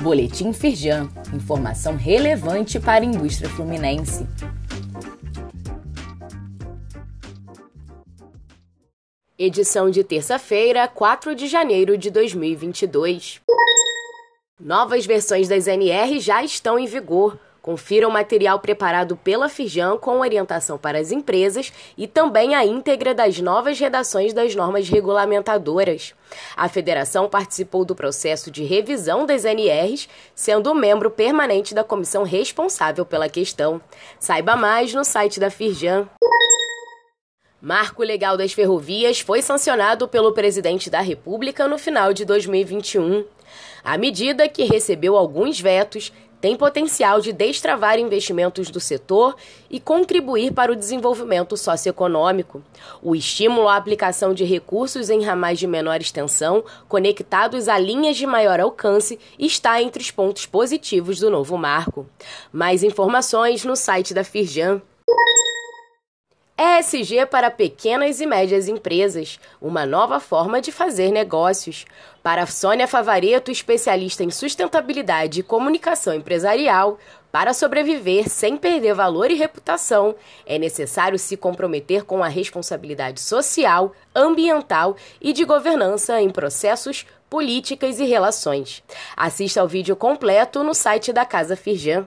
Boletim Firjan, informação relevante para a indústria fluminense. Edição de terça-feira, 4 de janeiro de 2022. Novas versões das NR já estão em vigor. Confira o material preparado pela Firjan com orientação para as empresas e também a íntegra das novas redações das normas regulamentadoras. A federação participou do processo de revisão das NRs, sendo membro permanente da comissão responsável pela questão. Saiba mais no site da Firjan. Marco Legal das Ferrovias foi sancionado pelo presidente da República no final de 2021. A medida, que recebeu alguns vetos, tem potencial de destravar investimentos do setor e contribuir para o desenvolvimento socioeconômico. O estímulo à aplicação de recursos em ramais de menor extensão, conectados a linhas de maior alcance, está entre os pontos positivos do novo marco. Mais informações no site da Firjan. ESG para pequenas e médias empresas, uma nova forma de fazer negócios. Para Sônia Favareto, especialista em sustentabilidade e comunicação empresarial, para sobreviver sem perder valor e reputação, é necessário se comprometer com a responsabilidade social, ambiental e de governança em processos, políticas e relações. Assista ao vídeo completo no site da Casa Firjan.